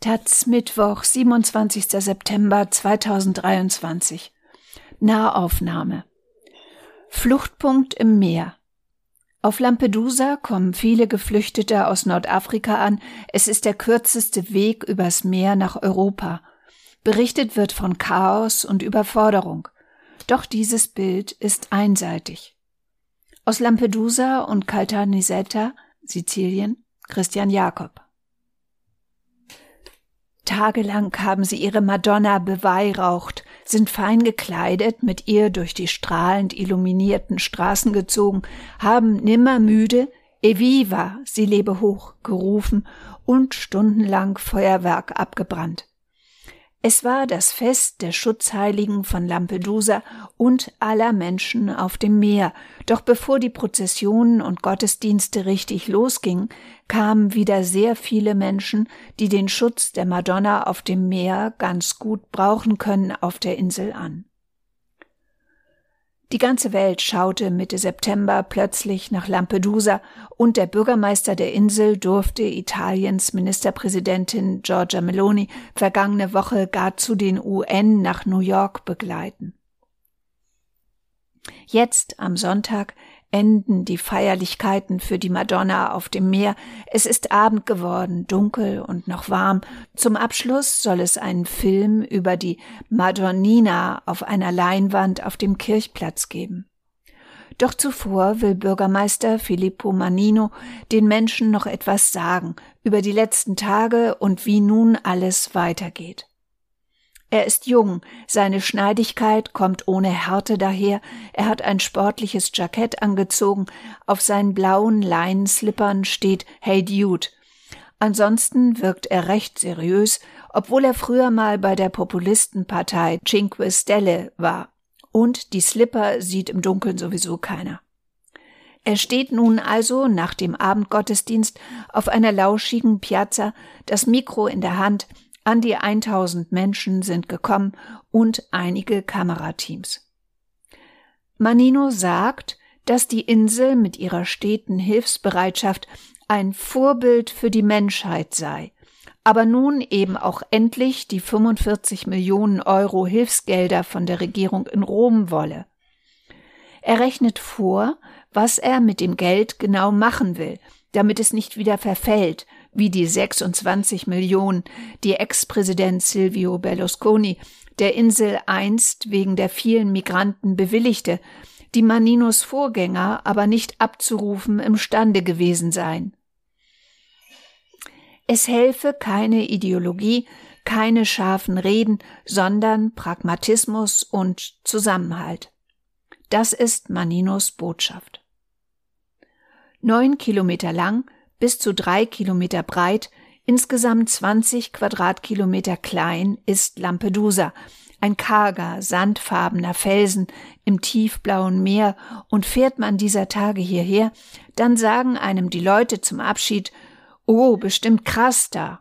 Taz Mittwoch, 27. September 2023. Nahaufnahme. Fluchtpunkt im Meer. Auf Lampedusa kommen viele Geflüchtete aus Nordafrika an. Es ist der kürzeste Weg übers Meer nach Europa. Berichtet wird von Chaos und Überforderung. Doch dieses Bild ist einseitig. Aus Lampedusa und Caltanissetta, Sizilien, Christian Jakob. Tagelang haben sie ihre Madonna beweihraucht, sind fein gekleidet, mit ihr durch die strahlend illuminierten Straßen gezogen, haben nimmer müde Eviva, sie lebe hoch, gerufen und stundenlang Feuerwerk abgebrannt. Es war das Fest der Schutzheiligen von Lampedusa und aller Menschen auf dem Meer, doch bevor die Prozessionen und Gottesdienste richtig losgingen, kamen wieder sehr viele Menschen, die den Schutz der Madonna auf dem Meer ganz gut brauchen können, auf der Insel an. Die ganze Welt schaute Mitte September plötzlich nach Lampedusa und der Bürgermeister der Insel durfte Italiens Ministerpräsidentin Giorgia Meloni vergangene Woche gar zu den UN nach New York begleiten. Jetzt am Sonntag enden die Feierlichkeiten für die Madonna auf dem Meer. Es ist Abend geworden, dunkel und noch warm. Zum Abschluss soll es einen Film über die Madonnina auf einer Leinwand auf dem Kirchplatz geben. Doch zuvor will Bürgermeister Filippo Manino den Menschen noch etwas sagen über die letzten Tage und wie nun alles weitergeht. Er ist jung, seine Schneidigkeit kommt ohne Härte daher, er hat ein sportliches Jackett angezogen, auf seinen blauen Leinenslippern steht Hey Dude. Ansonsten wirkt er recht seriös, obwohl er früher mal bei der Populistenpartei Cinque Stelle war. Und die Slipper sieht im Dunkeln sowieso keiner. Er steht nun also nach dem Abendgottesdienst auf einer lauschigen Piazza, das Mikro in der Hand, an die 1000 Menschen sind gekommen und einige Kamerateams. Manino sagt, dass die Insel mit ihrer steten Hilfsbereitschaft ein Vorbild für die Menschheit sei, aber nun eben auch endlich die 45 Millionen Euro Hilfsgelder von der Regierung in Rom wolle. Er rechnet vor, was er mit dem Geld genau machen will, damit es nicht wieder verfällt wie die 26 Millionen, die Ex-Präsident Silvio Berlusconi der Insel einst wegen der vielen Migranten bewilligte, die Maninos Vorgänger aber nicht abzurufen imstande gewesen seien. Es helfe keine Ideologie, keine scharfen Reden, sondern Pragmatismus und Zusammenhalt. Das ist Maninos Botschaft. Neun Kilometer lang, bis zu drei Kilometer breit, insgesamt 20 Quadratkilometer klein ist Lampedusa, ein karger, sandfarbener Felsen im tiefblauen Meer, und fährt man dieser Tage hierher, dann sagen einem die Leute zum Abschied, oh, bestimmt krass da.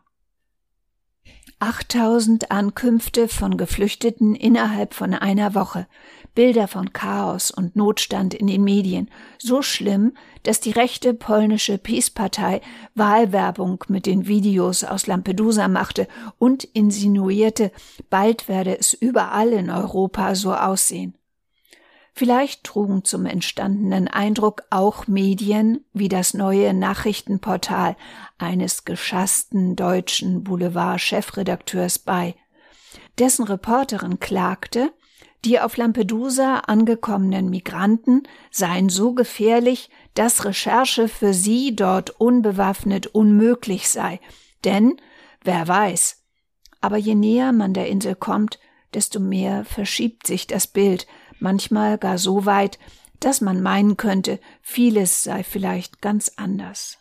8000 Ankünfte von Geflüchteten innerhalb von einer Woche. Bilder von Chaos und Notstand in den Medien, so schlimm, dass die rechte polnische Peace-Partei Wahlwerbung mit den Videos aus Lampedusa machte und insinuierte, bald werde es überall in Europa so aussehen. Vielleicht trugen zum entstandenen Eindruck auch Medien wie das neue Nachrichtenportal eines geschassten deutschen Boulevard-Chefredakteurs bei. Dessen Reporterin klagte, die auf Lampedusa angekommenen Migranten seien so gefährlich, dass Recherche für sie dort unbewaffnet unmöglich sei. Denn, wer weiß. Aber je näher man der Insel kommt, desto mehr verschiebt sich das Bild, manchmal gar so weit, dass man meinen könnte, vieles sei vielleicht ganz anders.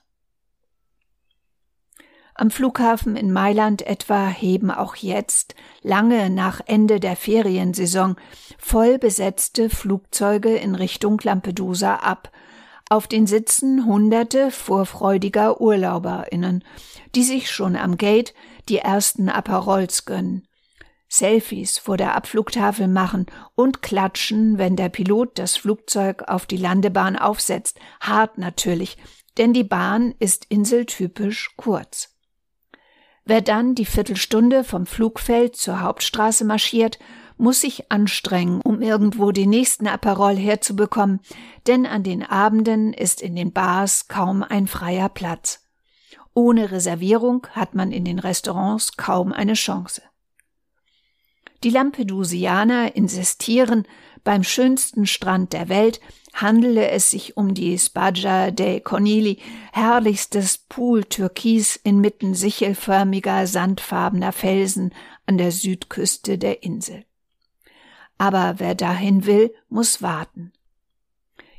Am Flughafen in Mailand etwa heben auch jetzt, lange nach Ende der Feriensaison, voll besetzte Flugzeuge in Richtung Lampedusa ab. Auf den Sitzen hunderte vorfreudiger UrlauberInnen, die sich schon am Gate die ersten Aperols gönnen. Selfies vor der Abflugtafel machen und klatschen, wenn der Pilot das Flugzeug auf die Landebahn aufsetzt. Hart natürlich, denn die Bahn ist inseltypisch kurz. Wer dann die Viertelstunde vom Flugfeld zur Hauptstraße marschiert, muss sich anstrengen, um irgendwo den nächsten Aperol herzubekommen, denn an den Abenden ist in den Bars kaum ein freier Platz. Ohne Reservierung hat man in den Restaurants kaum eine Chance. Die Lampedusianer insistieren, beim schönsten Strand der Welt handele es sich um die Spaggia dei Conili, herrlichstes Pool Türkis inmitten sichelförmiger, sandfarbener Felsen an der Südküste der Insel. Aber wer dahin will, muss warten.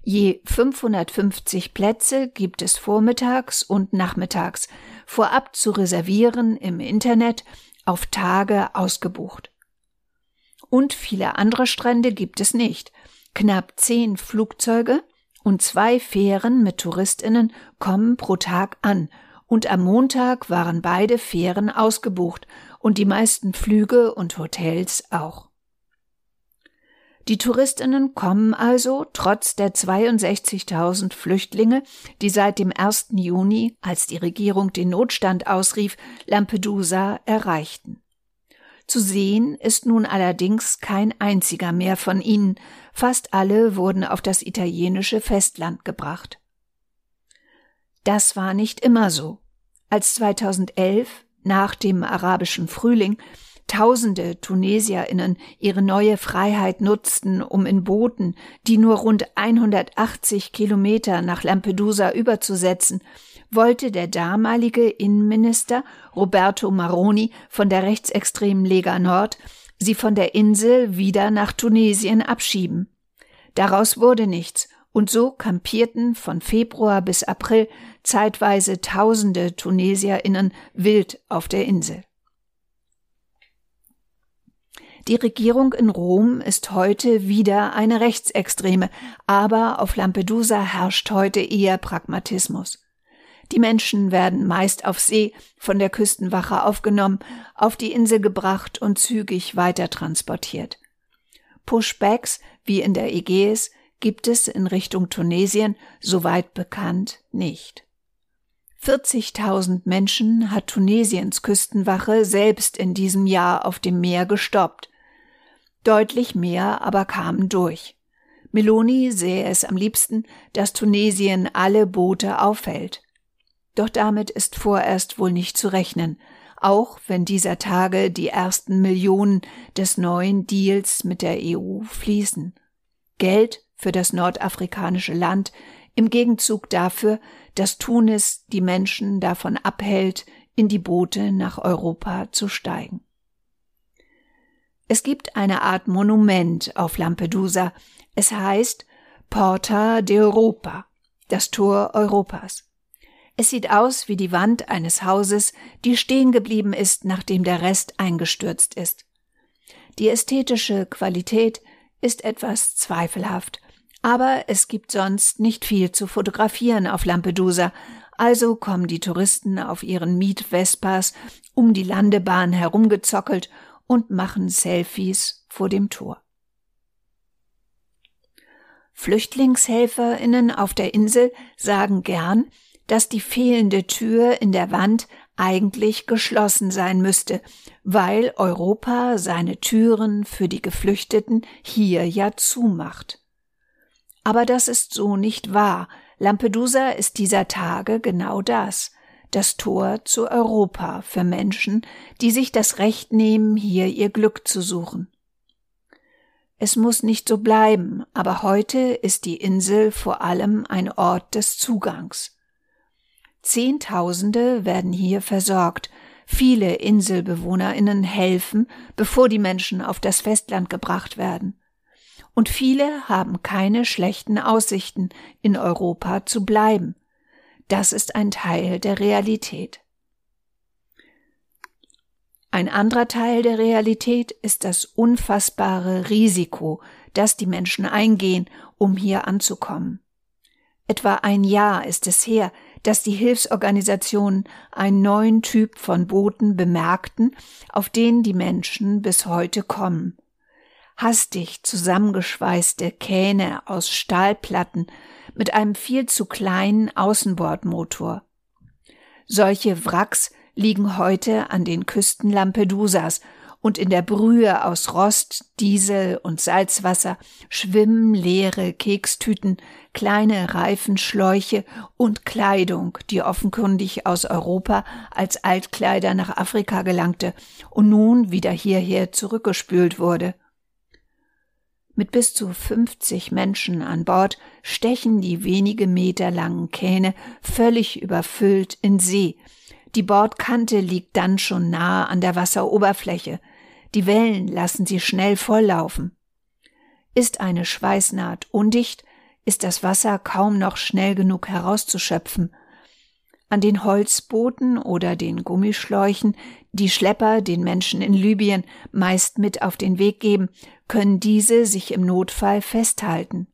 Je 550 Plätze gibt es vormittags und nachmittags, vorab zu reservieren im Internet, auf Tage ausgebucht. Und viele andere Strände gibt es nicht. Knapp zehn Flugzeuge und zwei Fähren mit Touristinnen kommen pro Tag an, und am Montag waren beide Fähren ausgebucht und die meisten Flüge und Hotels auch. Die Touristinnen kommen also trotz der 62.000 Flüchtlinge, die seit dem 1. Juni, als die Regierung den Notstand ausrief, Lampedusa erreichten. Zu sehen ist nun allerdings kein einziger mehr von ihnen, fast alle wurden auf das italienische Festland gebracht. Das war nicht immer so. Als 2011 nach dem arabischen Frühling Tausende Tunesierinnen ihre neue Freiheit nutzten, um in Booten, die nur rund 180 Kilometer nach Lampedusa überzusetzen, wollte der damalige Innenminister Roberto Maroni von der rechtsextremen Lega Nord sie von der Insel wieder nach Tunesien abschieben. Daraus wurde nichts, und so kampierten von Februar bis April zeitweise tausende Tunesierinnen wild auf der Insel. Die Regierung in Rom ist heute wieder eine rechtsextreme, aber auf Lampedusa herrscht heute eher Pragmatismus. Die Menschen werden meist auf See von der Küstenwache aufgenommen, auf die Insel gebracht und zügig weitertransportiert. Pushbacks, wie in der Ägäis, gibt es in Richtung Tunesien, soweit bekannt, nicht. 40.000 Menschen hat Tunesiens Küstenwache selbst in diesem Jahr auf dem Meer gestoppt. Deutlich mehr aber kamen durch. Meloni sähe es am liebsten, dass Tunesien alle Boote aufhält. Doch damit ist vorerst wohl nicht zu rechnen, auch wenn dieser Tage die ersten Millionen des neuen Deals mit der EU fließen. Geld für das nordafrikanische Land im Gegenzug dafür, dass Tunis die Menschen davon abhält, in die Boote nach Europa zu steigen. Es gibt eine Art Monument auf Lampedusa. Es heißt Porta d'Europa, das Tor Europas. Es sieht aus wie die Wand eines Hauses, die stehen geblieben ist, nachdem der Rest eingestürzt ist. Die ästhetische Qualität ist etwas zweifelhaft, aber es gibt sonst nicht viel zu fotografieren auf Lampedusa, also kommen die Touristen auf ihren Mietvespas um die Landebahn herumgezockelt und machen Selfies vor dem Tor. Flüchtlingshelferinnen auf der Insel sagen gern, dass die fehlende Tür in der Wand eigentlich geschlossen sein müsste, weil Europa seine Türen für die Geflüchteten hier ja zumacht. Aber das ist so nicht wahr. Lampedusa ist dieser Tage genau das das Tor zu Europa für Menschen, die sich das Recht nehmen, hier ihr Glück zu suchen. Es muss nicht so bleiben, aber heute ist die Insel vor allem ein Ort des Zugangs. Zehntausende werden hier versorgt, viele Inselbewohnerinnen helfen, bevor die Menschen auf das Festland gebracht werden. Und viele haben keine schlechten Aussichten, in Europa zu bleiben. Das ist ein Teil der Realität. Ein anderer Teil der Realität ist das unfassbare Risiko, das die Menschen eingehen, um hier anzukommen. Etwa ein Jahr ist es her, dass die Hilfsorganisationen einen neuen Typ von Booten bemerkten, auf denen die Menschen bis heute kommen. Hastig zusammengeschweißte Kähne aus Stahlplatten mit einem viel zu kleinen Außenbordmotor. Solche Wracks liegen heute an den Küsten Lampedusas und in der Brühe aus Rost, Diesel und Salzwasser schwimmen leere Kekstüten, kleine Reifenschläuche und Kleidung, die offenkundig aus Europa als Altkleider nach Afrika gelangte und nun wieder hierher zurückgespült wurde. Mit bis zu 50 Menschen an Bord stechen die wenige Meter langen Kähne völlig überfüllt in See. Die Bordkante liegt dann schon nahe an der Wasseroberfläche. Die Wellen lassen sie schnell volllaufen. Ist eine Schweißnaht undicht, ist das Wasser kaum noch schnell genug herauszuschöpfen. An den Holzbooten oder den Gummischläuchen, die Schlepper den Menschen in Libyen meist mit auf den Weg geben, können diese sich im Notfall festhalten.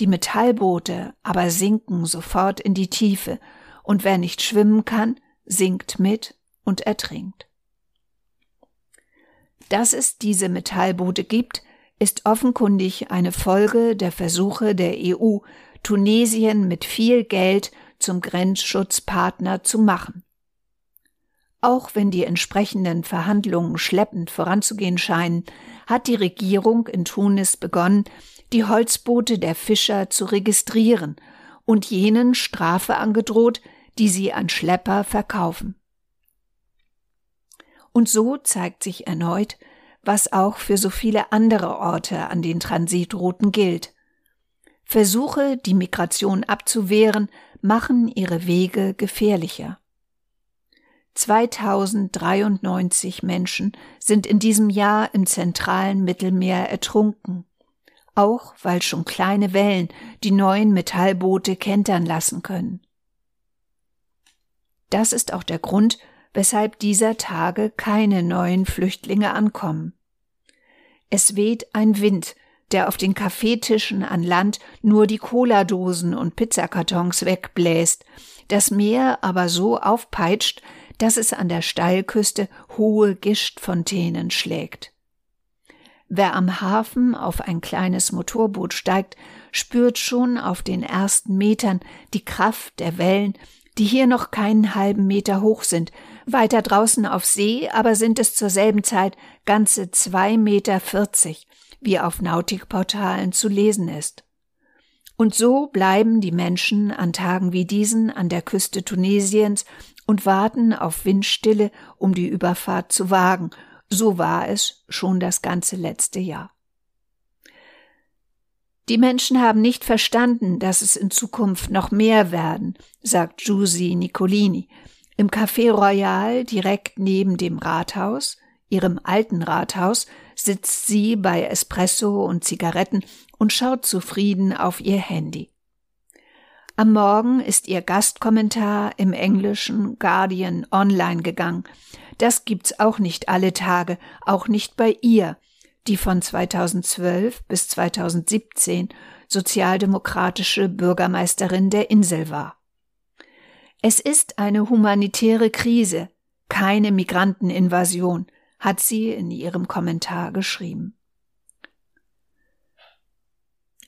Die Metallboote aber sinken sofort in die Tiefe, und wer nicht schwimmen kann, sinkt mit und ertrinkt. Dass es diese Metallboote gibt, ist offenkundig eine Folge der Versuche der EU, Tunesien mit viel Geld zum Grenzschutzpartner zu machen. Auch wenn die entsprechenden Verhandlungen schleppend voranzugehen scheinen, hat die Regierung in Tunis begonnen, die Holzboote der Fischer zu registrieren und jenen Strafe angedroht, die sie an Schlepper verkaufen. Und so zeigt sich erneut, was auch für so viele andere Orte an den Transitrouten gilt. Versuche, die Migration abzuwehren, machen ihre Wege gefährlicher. 2093 Menschen sind in diesem Jahr im zentralen Mittelmeer ertrunken, auch weil schon kleine Wellen die neuen Metallboote kentern lassen können. Das ist auch der Grund, weshalb dieser Tage keine neuen Flüchtlinge ankommen. Es weht ein Wind, der auf den Kaffeetischen an Land nur die Cola-Dosen und Pizzakartons wegbläst, das Meer aber so aufpeitscht, dass es an der Steilküste hohe Gischtfontänen schlägt. Wer am Hafen auf ein kleines Motorboot steigt, spürt schon auf den ersten Metern die Kraft der Wellen, die hier noch keinen halben Meter hoch sind, weiter draußen auf See aber sind es zur selben Zeit ganze zwei Meter vierzig, wie auf Nautikportalen zu lesen ist. Und so bleiben die Menschen an Tagen wie diesen an der Küste Tunesiens und warten auf Windstille, um die Überfahrt zu wagen. So war es schon das ganze letzte Jahr. Die Menschen haben nicht verstanden, dass es in Zukunft noch mehr werden, sagt Giusy Nicolini. Im Café Royal direkt neben dem Rathaus, ihrem alten Rathaus, sitzt sie bei Espresso und Zigaretten und schaut zufrieden auf ihr Handy. Am Morgen ist ihr Gastkommentar im englischen Guardian online gegangen. Das gibt's auch nicht alle Tage, auch nicht bei ihr, die von 2012 bis 2017 sozialdemokratische Bürgermeisterin der Insel war. Es ist eine humanitäre Krise, keine Migranteninvasion, hat sie in ihrem Kommentar geschrieben.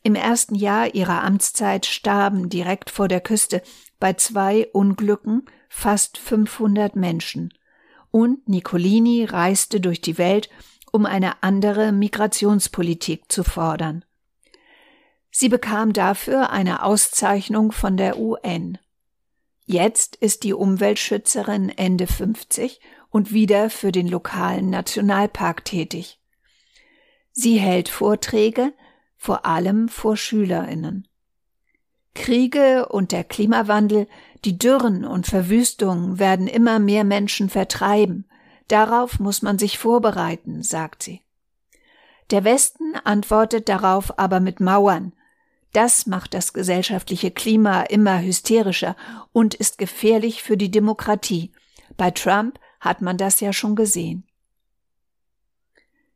Im ersten Jahr ihrer Amtszeit starben direkt vor der Küste bei zwei Unglücken fast 500 Menschen. Und Nicolini reiste durch die Welt um eine andere Migrationspolitik zu fordern. Sie bekam dafür eine Auszeichnung von der UN. Jetzt ist die Umweltschützerin Ende 50 und wieder für den lokalen Nationalpark tätig. Sie hält Vorträge, vor allem vor Schülerinnen. Kriege und der Klimawandel, die Dürren und Verwüstungen werden immer mehr Menschen vertreiben, Darauf muss man sich vorbereiten, sagt sie. Der Westen antwortet darauf aber mit Mauern. Das macht das gesellschaftliche Klima immer hysterischer und ist gefährlich für die Demokratie. Bei Trump hat man das ja schon gesehen.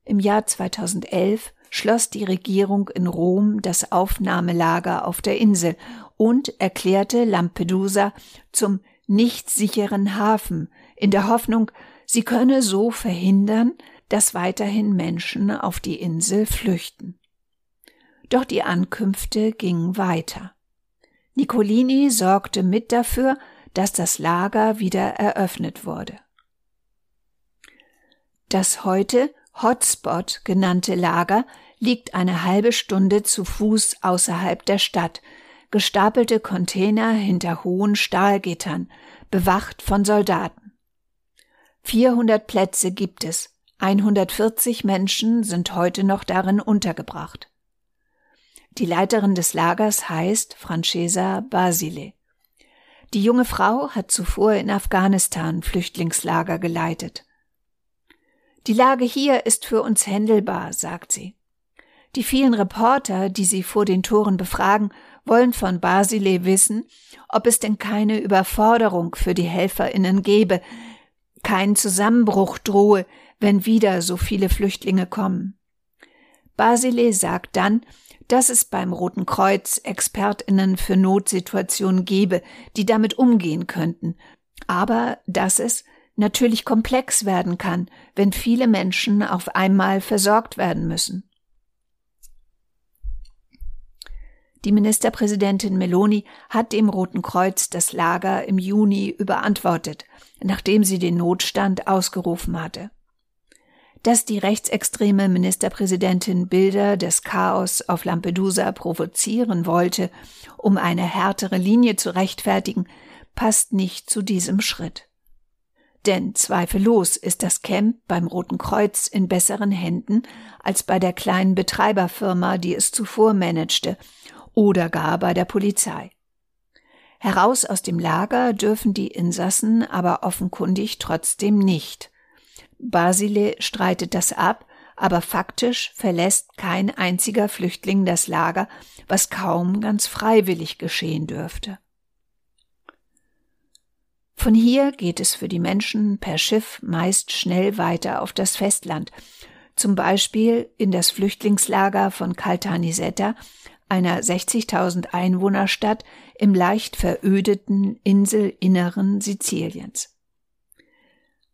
Im Jahr 2011 schloss die Regierung in Rom das Aufnahmelager auf der Insel und erklärte Lampedusa zum nicht sicheren Hafen in der Hoffnung, Sie könne so verhindern, dass weiterhin Menschen auf die Insel flüchten. Doch die Ankünfte gingen weiter. Nicolini sorgte mit dafür, dass das Lager wieder eröffnet wurde. Das heute Hotspot genannte Lager liegt eine halbe Stunde zu Fuß außerhalb der Stadt, gestapelte Container hinter hohen Stahlgittern, bewacht von Soldaten. 400 Plätze gibt es, 140 Menschen sind heute noch darin untergebracht. Die Leiterin des Lagers heißt Francesa Basile. Die junge Frau hat zuvor in Afghanistan Flüchtlingslager geleitet. Die Lage hier ist für uns händelbar, sagt sie. Die vielen Reporter, die sie vor den Toren befragen, wollen von Basile wissen, ob es denn keine Überforderung für die Helferinnen gebe, kein Zusammenbruch drohe, wenn wieder so viele Flüchtlinge kommen. Basile sagt dann, dass es beim Roten Kreuz Expertinnen für Notsituationen gebe, die damit umgehen könnten, aber dass es natürlich komplex werden kann, wenn viele Menschen auf einmal versorgt werden müssen. Die Ministerpräsidentin Meloni hat dem Roten Kreuz das Lager im Juni überantwortet, nachdem sie den Notstand ausgerufen hatte dass die rechtsextreme Ministerpräsidentin Bilder des Chaos auf Lampedusa provozieren wollte, um eine härtere Linie zu rechtfertigen, passt nicht zu diesem Schritt. Denn zweifellos ist das Camp beim Roten Kreuz in besseren Händen als bei der kleinen Betreiberfirma, die es zuvor managte, oder gar bei der Polizei. Heraus aus dem Lager dürfen die Insassen aber offenkundig trotzdem nicht. Basile streitet das ab, aber faktisch verlässt kein einziger Flüchtling das Lager, was kaum ganz freiwillig geschehen dürfte. Von hier geht es für die Menschen per Schiff meist schnell weiter auf das Festland, zum Beispiel in das Flüchtlingslager von Caltanissetta, einer 60.000 Einwohnerstadt im leicht verödeten Inselinneren Siziliens.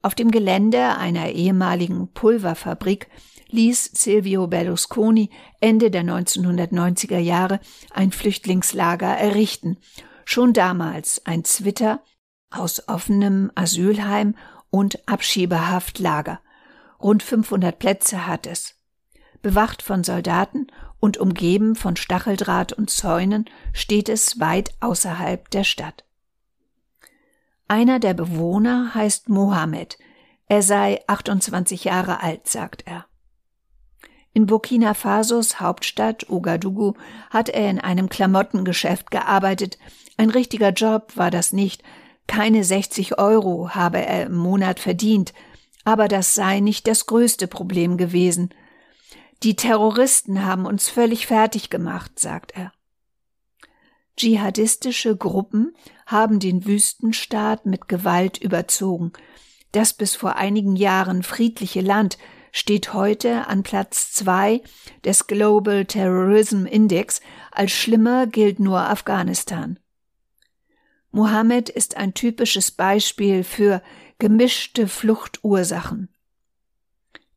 Auf dem Gelände einer ehemaligen Pulverfabrik ließ Silvio Berlusconi Ende der 1990er Jahre ein Flüchtlingslager errichten, schon damals ein Zwitter aus offenem Asylheim und Abschiebehaftlager. Rund 500 Plätze hat es. Bewacht von Soldaten und umgeben von Stacheldraht und Zäunen steht es weit außerhalb der Stadt. Einer der Bewohner heißt Mohammed. Er sei 28 Jahre alt, sagt er. In Burkina Fasos Hauptstadt Ouagadougou hat er in einem Klamottengeschäft gearbeitet. Ein richtiger Job war das nicht. Keine 60 Euro habe er im Monat verdient. Aber das sei nicht das größte Problem gewesen. Die Terroristen haben uns völlig fertig gemacht, sagt er. Dschihadistische Gruppen haben den Wüstenstaat mit Gewalt überzogen. Das bis vor einigen Jahren friedliche Land steht heute an Platz zwei des Global Terrorism Index. Als schlimmer gilt nur Afghanistan. Mohammed ist ein typisches Beispiel für gemischte Fluchtursachen.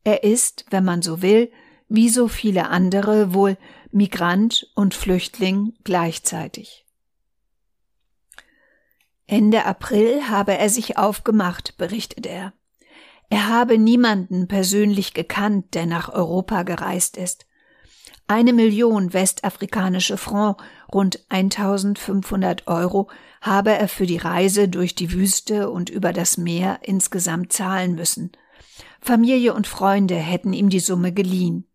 Er ist, wenn man so will, wie so viele andere wohl Migrant und Flüchtling gleichzeitig. Ende April habe er sich aufgemacht, berichtet er. Er habe niemanden persönlich gekannt, der nach Europa gereist ist. Eine Million westafrikanische Franc, rund 1500 Euro, habe er für die Reise durch die Wüste und über das Meer insgesamt zahlen müssen. Familie und Freunde hätten ihm die Summe geliehen.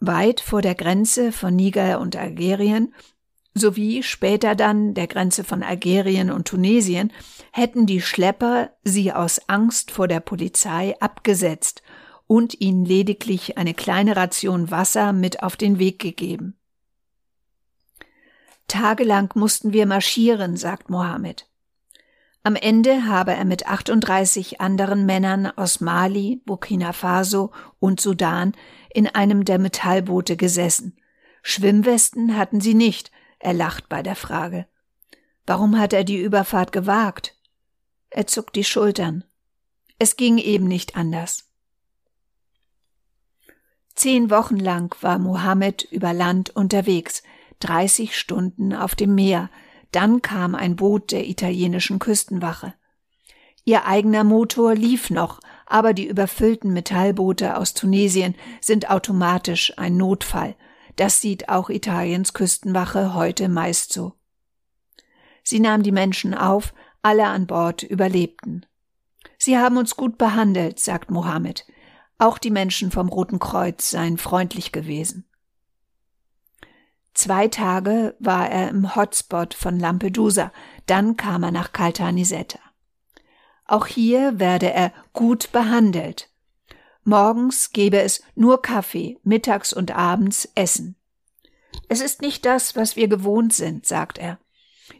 Weit vor der Grenze von Niger und Algerien sowie später dann der Grenze von Algerien und Tunesien hätten die Schlepper sie aus Angst vor der Polizei abgesetzt und ihnen lediglich eine kleine Ration Wasser mit auf den Weg gegeben. Tagelang mussten wir marschieren, sagt Mohammed. Am Ende habe er mit 38 anderen Männern aus Mali, Burkina Faso und Sudan in einem der Metallboote gesessen. Schwimmwesten hatten sie nicht, er lacht bei der Frage. Warum hat er die Überfahrt gewagt? Er zuckt die Schultern. Es ging eben nicht anders. Zehn Wochen lang war Mohammed über Land unterwegs, 30 Stunden auf dem Meer, dann kam ein Boot der italienischen Küstenwache. Ihr eigener Motor lief noch, aber die überfüllten Metallboote aus Tunesien sind automatisch ein Notfall. Das sieht auch Italiens Küstenwache heute meist so. Sie nahm die Menschen auf, alle an Bord überlebten. Sie haben uns gut behandelt, sagt Mohammed. Auch die Menschen vom Roten Kreuz seien freundlich gewesen. Zwei Tage war er im Hotspot von Lampedusa, dann kam er nach Caltanissetta. Auch hier werde er gut behandelt. Morgens gebe es nur Kaffee, mittags und abends Essen. Es ist nicht das, was wir gewohnt sind, sagt er.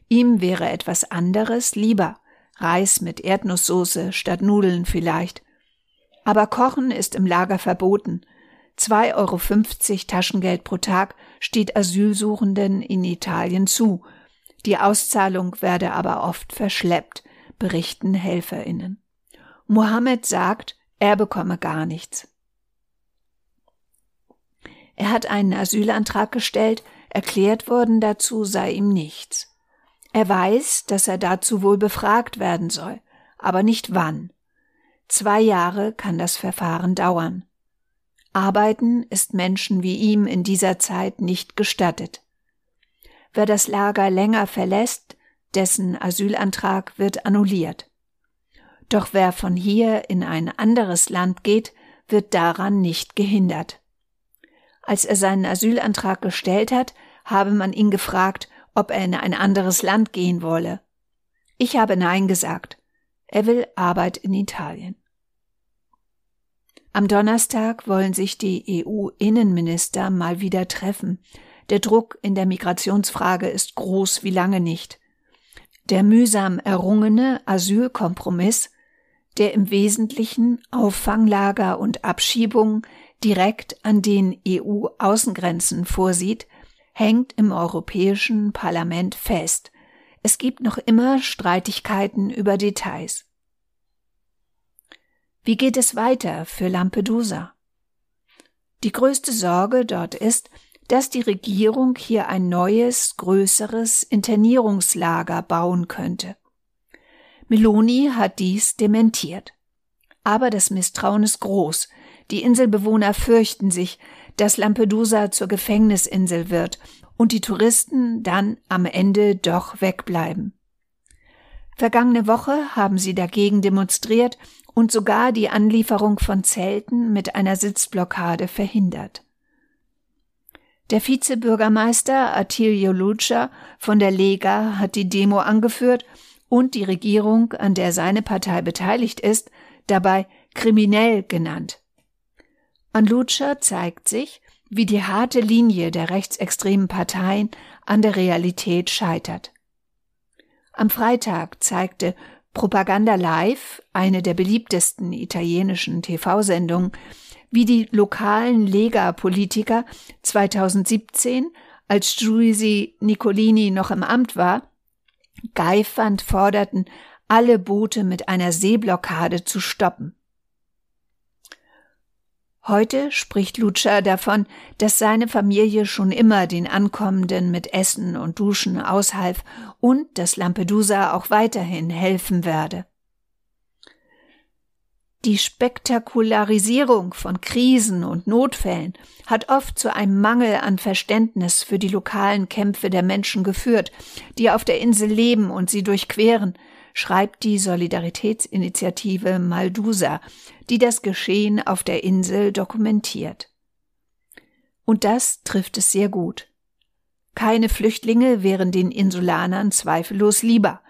Ihm wäre etwas anderes lieber, Reis mit Erdnusssoße statt Nudeln vielleicht. Aber Kochen ist im Lager verboten. 2,50 Euro Taschengeld pro Tag steht Asylsuchenden in Italien zu. Die Auszahlung werde aber oft verschleppt, berichten HelferInnen. Mohammed sagt, er bekomme gar nichts. Er hat einen Asylantrag gestellt, erklärt worden dazu sei ihm nichts. Er weiß, dass er dazu wohl befragt werden soll, aber nicht wann. Zwei Jahre kann das Verfahren dauern. Arbeiten ist Menschen wie ihm in dieser Zeit nicht gestattet. Wer das Lager länger verlässt, dessen Asylantrag wird annulliert. Doch wer von hier in ein anderes Land geht, wird daran nicht gehindert. Als er seinen Asylantrag gestellt hat, habe man ihn gefragt, ob er in ein anderes Land gehen wolle. Ich habe Nein gesagt. Er will Arbeit in Italien. Am Donnerstag wollen sich die EU-Innenminister mal wieder treffen. Der Druck in der Migrationsfrage ist groß wie lange nicht. Der mühsam errungene Asylkompromiss, der im Wesentlichen Auffanglager und Abschiebungen direkt an den EU-Außengrenzen vorsieht, hängt im Europäischen Parlament fest. Es gibt noch immer Streitigkeiten über Details. Wie geht es weiter für Lampedusa? Die größte Sorge dort ist, dass die Regierung hier ein neues, größeres Internierungslager bauen könnte. Meloni hat dies dementiert. Aber das Misstrauen ist groß. Die Inselbewohner fürchten sich, dass Lampedusa zur Gefängnisinsel wird und die Touristen dann am Ende doch wegbleiben. Vergangene Woche haben sie dagegen demonstriert und sogar die Anlieferung von Zelten mit einer Sitzblockade verhindert. Der Vizebürgermeister Attilio Lucia von der Lega hat die Demo angeführt und die Regierung, an der seine Partei beteiligt ist, dabei kriminell genannt. An Lucia zeigt sich, wie die harte Linie der rechtsextremen Parteien an der Realität scheitert. Am Freitag zeigte Propaganda Live, eine der beliebtesten italienischen TV-Sendungen, wie die lokalen Lega-Politiker 2017, als Giusi Nicolini noch im Amt war, geifernd forderten, alle Boote mit einer Seeblockade zu stoppen. Heute spricht Lucia davon, dass seine Familie schon immer den Ankommenden mit Essen und Duschen aushalf und dass Lampedusa auch weiterhin helfen werde. Die Spektakularisierung von Krisen und Notfällen hat oft zu einem Mangel an Verständnis für die lokalen Kämpfe der Menschen geführt, die auf der Insel leben und sie durchqueren, schreibt die Solidaritätsinitiative Maldusa, die das Geschehen auf der Insel dokumentiert. Und das trifft es sehr gut. Keine Flüchtlinge wären den Insulanern zweifellos lieber,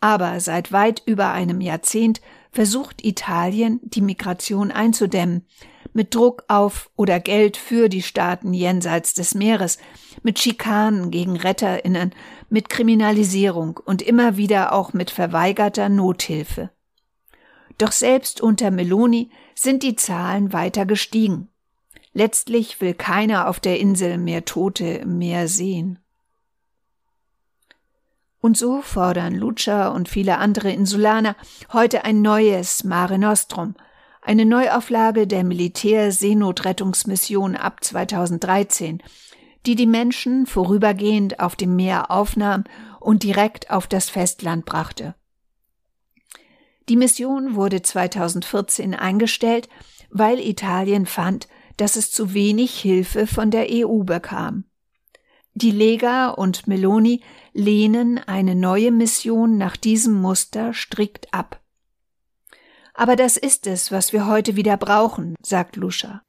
aber seit weit über einem Jahrzehnt versucht Italien, die Migration einzudämmen, mit Druck auf oder Geld für die Staaten jenseits des Meeres, mit Schikanen gegen Retterinnen, mit Kriminalisierung und immer wieder auch mit verweigerter Nothilfe. Doch selbst unter Meloni sind die Zahlen weiter gestiegen. Letztlich will keiner auf der Insel mehr Tote im Meer sehen. Und so fordern Lucia und viele andere Insulaner heute ein neues Mare Nostrum, eine Neuauflage der Militär-Seenotrettungsmission ab 2013, die die Menschen vorübergehend auf dem Meer aufnahm und direkt auf das Festland brachte. Die Mission wurde 2014 eingestellt, weil Italien fand, dass es zu wenig Hilfe von der EU bekam. Die Lega und Meloni lehnen eine neue Mission nach diesem Muster strikt ab. Aber das ist es, was wir heute wieder brauchen, sagt Luscha.